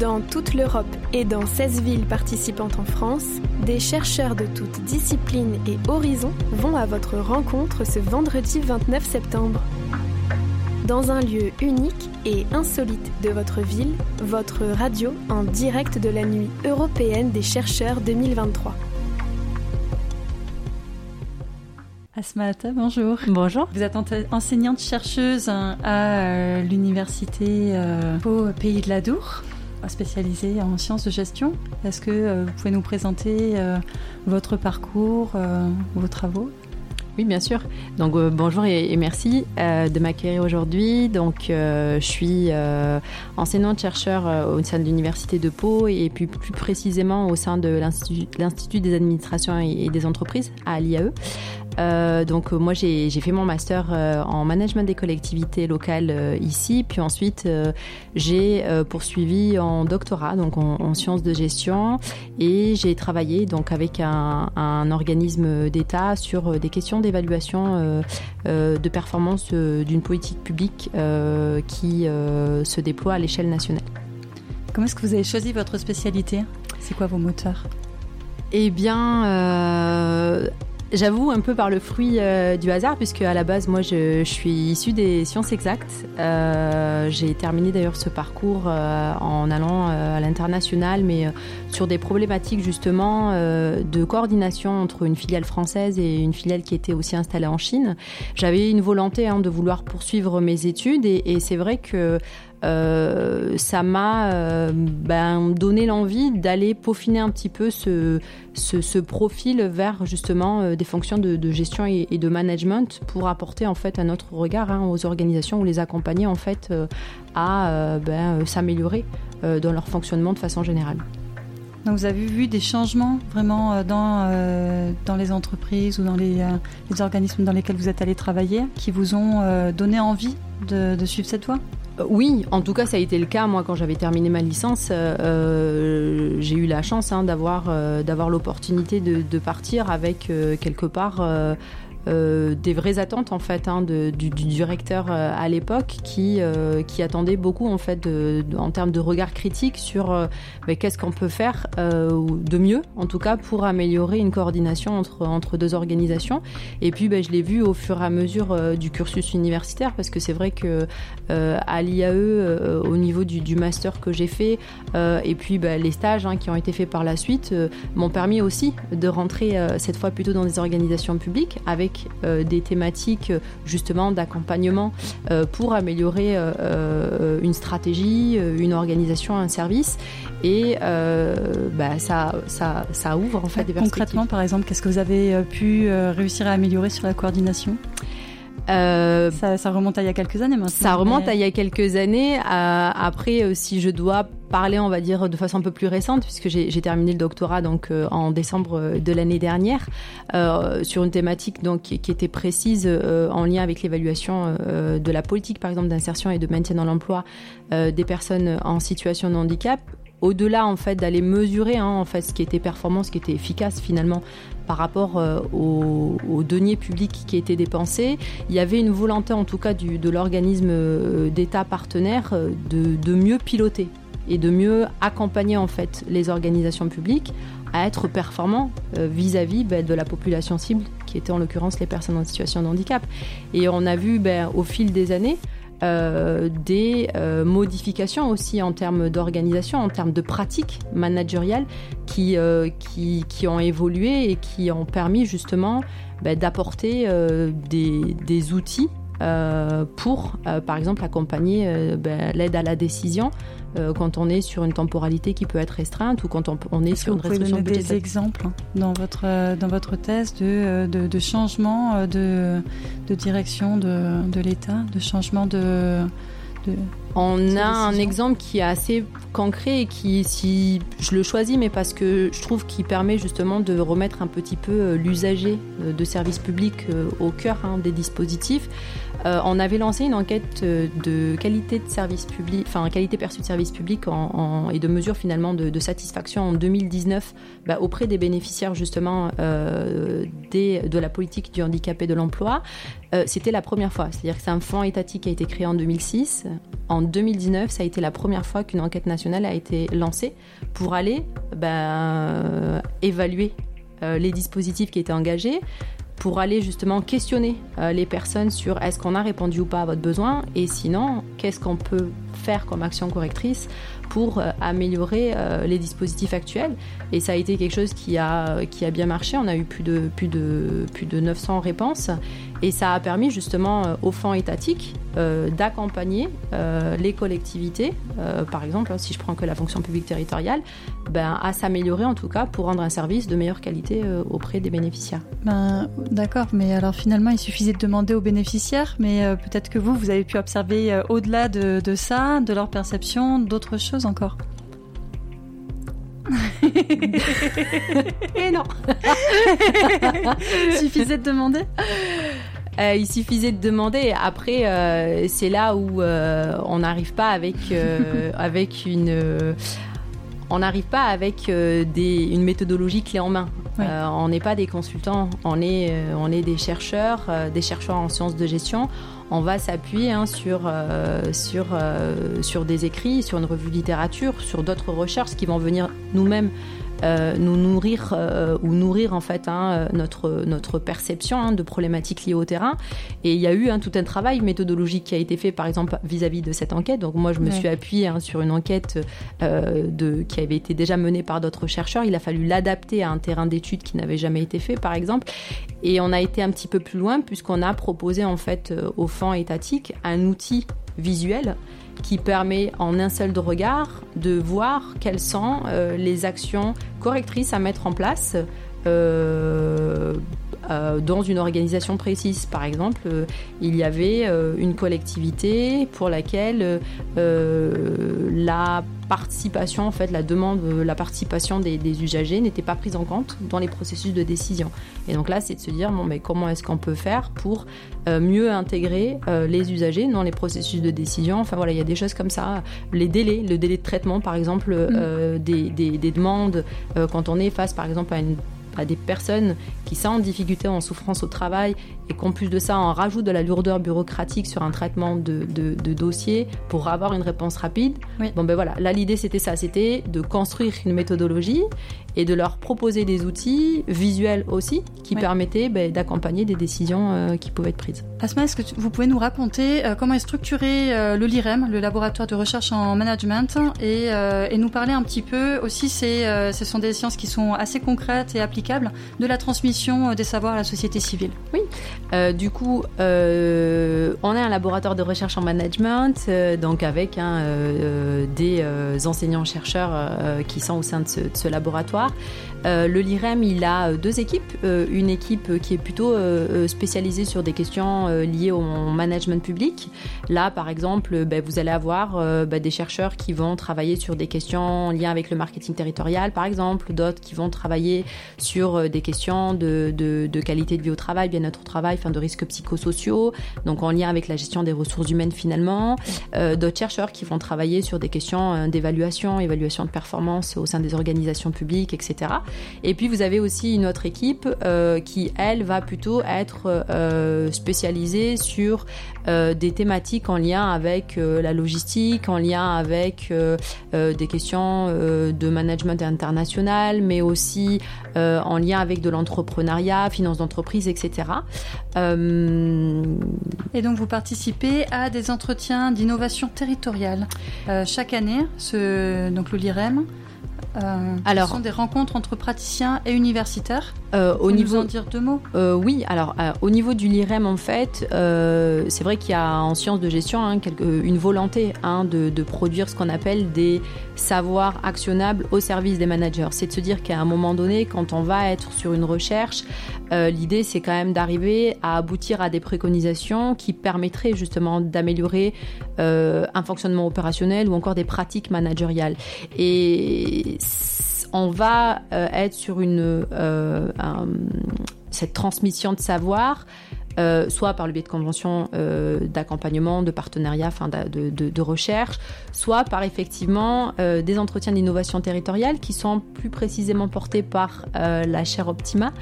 Dans toute l'Europe et dans 16 villes participantes en France, des chercheurs de toutes disciplines et horizons vont à votre rencontre ce vendredi 29 septembre. Dans un lieu unique et insolite de votre ville, votre radio en direct de la nuit européenne des chercheurs 2023. Asmata, bonjour. Bonjour. Vous êtes enseignante chercheuse hein, à euh, l'université euh, au Pays de la Dour spécialisée en sciences de gestion. Est-ce que euh, vous pouvez nous présenter euh, votre parcours, euh, vos travaux? Oui, bien sûr. Donc bonjour et, merci de m'accueillir aujourd'hui. Donc je suis enseignante chercheur au sein de l'université de Pau et puis plus précisément au sein de l'institut des administrations et des entreprises à l'IAE. Euh, donc euh, moi j'ai fait mon master euh, en management des collectivités locales ici, puis ensuite j'ai poursuivi en doctorat, donc en, sciences de gestion, et j'ai travaillé donc avec un, un organisme d'État sur des questions d'évaluation de performance d'une politique publique qui se déploie à l'échelle nationale. Comment est-ce que vous avez choisi votre spécialité? C'est quoi vos moteurs? Eh bien, J'avoue un peu par le fruit euh, du hasard, puisque à la base, moi, je, suis issue des sciences exactes. Euh, j'ai terminé d'ailleurs ce parcours euh, en allant à l'international, mais sur des problématiques justement de coordination entre une filiale française et une filiale qui était aussi installée en Chine. J'avais une volonté hein, de vouloir poursuivre mes études, et, et c'est vrai que euh, ça m'a euh, ben, donné l'envie d'aller peaufiner un petit peu ce, profil vers justement euh, des fonctions de, gestion et, de management pour apporter en fait un autre regard hein, aux organisations ou les accompagner en fait à ben, s'améliorer dans leur fonctionnement de façon générale. Donc vous avez vu des changements vraiment dans, les entreprises ou dans les, organismes dans lesquels vous êtes allé travailler qui vous ont donné envie de, suivre cette voie? Oui, en tout cas, ça a été le cas. Moi, quand j'avais terminé ma licence, euh, euh, j'ai eu la chance hein, d'avoir l'opportunité de, partir avec quelque part euh, des vraies attentes en fait hein, du, directeur euh, à l'époque qui, euh, qui attendait beaucoup en fait en termes de regard critique sur qu'est-ce qu'on peut faire de mieux en tout cas pour améliorer une coordination entre, entre deux organisations. Et puis ben, je l'ai vu au fur et à mesure du cursus universitaire parce que c'est vrai que à l'IAE au niveau du, master que j'ai fait et puis ben, les stages hein, qui ont été faits par la suite m'ont permis aussi de rentrer cette fois plutôt dans des organisations publiques avec euh, des thématiques justement d'accompagnement euh, pour améliorer euh, une stratégie, une organisation, un service. Et bah, ça, ça, ça, ouvre en fait des perspectives. Concrètement, par exemple, qu'est-ce que vous avez pu réussir à améliorer sur la coordination? Ça, remonte à il y a quelques années maintenant. Ça remonte à il y a quelques années. après, si je dois parler, on va dire, de façon un peu plus récente, puisque j'ai terminé le doctorat donc euh, en décembre euh, de l'année dernière euh, sur une thématique donc qui, était précise en lien avec l'évaluation de la politique, par exemple, d'insertion et de maintien dans l'emploi des personnes en situation de handicap au-delà en fait d'aller mesurer hein, en fait ce qui était performant, ce qui était efficace finalement par rapport aux, deniers publics qui étaient dépensés, il y avait une volonté en tout cas de l'organisme d'État partenaire de, de, mieux piloter et de mieux accompagner en fait les organisations publiques à être performants euh, vis-à-vis ben, de la population cible, qui était en l'occurrence les personnes en situation de handicap. Et on a vu ben, au fil des années euh, des euh, modifications aussi en termes d'organisation, en termes de pratiques managériales qui, qui, qui, ont évolué et qui ont permis justement ben, d'apporter des, des, outils pour, par exemple, accompagner l'aide à la décision euh, quand on est sur une temporalité qui peut être restreinte ou quand on, est, sur une restriction vous pouvez donner des exemples dans votre, euh, dans votre thèse de, euh, de, de changement de, de direction de, de l'État, de changement de, de on a un exemple qui est assez concret et qui, si je le choisis, mais parce que je trouve qu'il permet justement de remettre un petit peu l'usager de services publics au cœur hein, des dispositifs. Euh, on avait lancé une enquête euh, de qualité de service public, enfin qualité perçue de service public et de mesures finalement de, satisfaction en 2019 bah, auprès des bénéficiaires justement euh, de la politique du handicap et de l'emploi. C'était la première fois, c'est-à-dire que c'est un fonds étatique qui a été créé en 2006. En en 2019, ça a été la première fois qu'une enquête nationale a été lancée pour aller ben, évaluer les dispositifs qui étaient engagés, pour aller justement questionner les personnes sur est-ce qu'on a répondu ou pas à votre besoin et sinon qu'est-ce qu'on peut faire comme action correctrice pour euh, améliorer euh, les dispositifs actuels. Et ça a été quelque chose qui a, qui a bien marché. On a eu plus de, plus de, plus de 900 réponses. Et ça a permis justement euh, aux fonds étatiques d'accompagner les collectivités, par exemple, si je prends que la fonction publique territoriale, ben, à s'améliorer en tout cas pour rendre un service de meilleure qualité auprès des bénéficiaires. Ben, D'accord, mais alors finalement il suffisait de demander aux bénéficiaires, mais peut-être que vous, vous avez pu observer au-delà de, de ça, de leur perception, d'autres choses encore. Et non. Il suffisait de demander? Euh, il suffisait de demander. Après, euh, c'est là où euh, on n'arrive pas avec, avec une. on n'arrive pas avec des, une méthodologie clé en main. on n'est pas des consultants, on est, on est des chercheurs, des chercheurs en sciences de gestion on va s'appuyer hein, sur, sur, sur des écrits, sur une revue de littérature, sur d'autres recherches qui vont venir nous-mêmes euh, nous nourrir euh, ou nourrir en fait hein, notre, notre perception hein, de problématiques liées au terrain. Et il y a eu hein, tout un travail méthodologique qui a été fait par exemple vis-à-vis de cette enquête. Donc moi je me suis appuyée sur une enquête euh, de, qui avait été déjà menée par d'autres chercheurs. Il a fallu l'adapter à un terrain d'étude qui n'avait jamais été fait par exemple. Et on a été un petit peu plus loin puisqu'on a proposé en fait au fonds étatique un outil visuel qui permet en un seul regard de voir quelles sont euh, les actions correctrices à mettre en place dans une organisation précise. Par exemple, il y avait une collectivité pour laquelle la participation, en fait, la demande, euh, la participation des, usagers n'était pas prise en compte dans les processus de décision. Et donc là, c'est de se dire, bon, mais comment est-ce qu'on peut faire pour euh, mieux intégrer euh, les usagers dans les processus de décision? Enfin voilà, il y a des choses comme ça. Les délais, le délai de traitement, par exemple, mm. des, des, demandes, quand on est face, par exemple, à une à des personnes qui sont en difficulté, en souffrance au travail, et qu'en plus de ça, on rajoute de la lourdeur bureaucratique sur un traitement de, de, dossier pour avoir une réponse rapide. Bon ben voilà, là l'idée c'était ça, c'était de construire une méthodologie et de leur proposer des outils visuels aussi qui permettaient ben, d'accompagner des décisions euh, qui pouvaient être prises. Asma, est-ce que vous pouvez nous raconter euh, comment est structuré euh, le LIREM, le laboratoire de recherche en management, et, et nous parler un petit peu aussi, ce sont des sciences qui sont assez concrètes et applicables, de la transmission des savoirs à la société civile? Oui, du coup, on est un laboratoire de recherche en management, donc avec hein, des enseignants-chercheurs qui sont au sein de ce laboratoire euh, le LIREM, il a euh, deux équipes. Euh, une équipe qui est plutôt spécialisée sur des questions liées au management public. Là, par exemple, ben, vous allez avoir ben, des chercheurs qui vont travailler sur des questions lien avec le marketing territorial, par exemple, d'autres qui vont travailler sur des questions de, qualité de vie au travail, bien-être au travail, de risques psychosociaux, donc en lien avec la gestion des ressources humaines finalement. d'autres chercheurs qui vont travailler sur des questions d'évaluation, évaluation de performance au sein des organisations publiques etc. Et puis vous avez aussi une autre équipe euh, qui, elle, va plutôt être euh, spécialisée sur euh, des thématiques en lien avec la logistique, en lien avec des questions de management international, mais aussi en lien avec de l'entrepreneuriat, finance d'entreprise, etc. Et donc vous participez à des entretiens d'innovation territoriale chaque année, donc le LIREM. Euh, alors, ce sont des rencontres entre praticiens et universitaires. Euh, au niveau, nous en dire deux mots? Euh, Oui, alors au niveau du LIREM, en fait, c'est vrai qu'il y a en sciences de gestion hein, une volonté hein, de, de, produire ce qu'on appelle des savoirs actionnables au service des managers. C'est de se dire qu'à un moment donné, quand on va être sur une recherche, l'idée c'est quand même d'arriver à aboutir à des préconisations qui permettraient justement d'améliorer un fonctionnement opérationnel ou encore des pratiques managériales. Et on va euh, être sur une, euh, cette transmission de savoir soit par le biais de conventions d'accompagnement, de partenariat, de, recherche, soit par effectivement des entretiens d'innovation territoriale qui sont plus précisément portés par la chaire Optima,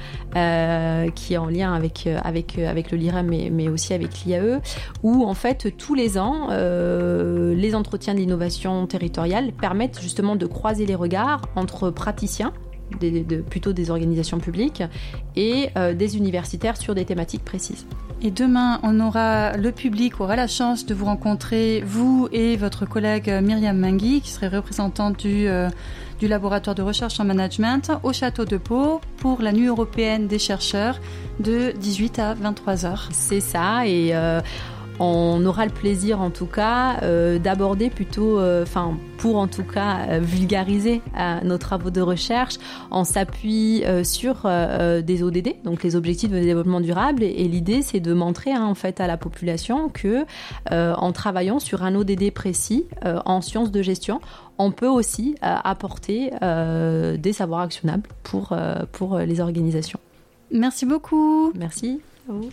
qui est en lien avec, avec, le LIREM mais, mais aussi avec l'IAE, où en fait tous les ans, les entretiens d'innovation territoriale permettent justement de croiser les regards entre praticiens, plutôt des organisations publiques, et euh, des universitaires sur des thématiques précises. Et demain, on aura le public aura la chance de vous rencontrer, vous et votre collègue Myriam Mangui, qui serait représentante du, euh, du laboratoire de recherche en management au château de Pau pour la nuit européenne des chercheurs de 18 à 23 heures. C'est ça, et euh, on aura le plaisir en tout cas euh, d'aborder plutôt, euh, enfin pour en tout cas euh, vulgariser nos travaux de recherche, on s'appuie sur des ODD, donc les objectifs de développement durable, et, l'idée c'est de montrer hein, en fait à la population que en travaillant sur un ODD précis en sciences de gestion, on peut aussi apporter des savoirs actionnables pour, pour les organisations. Merci beaucoup. Merci à vous.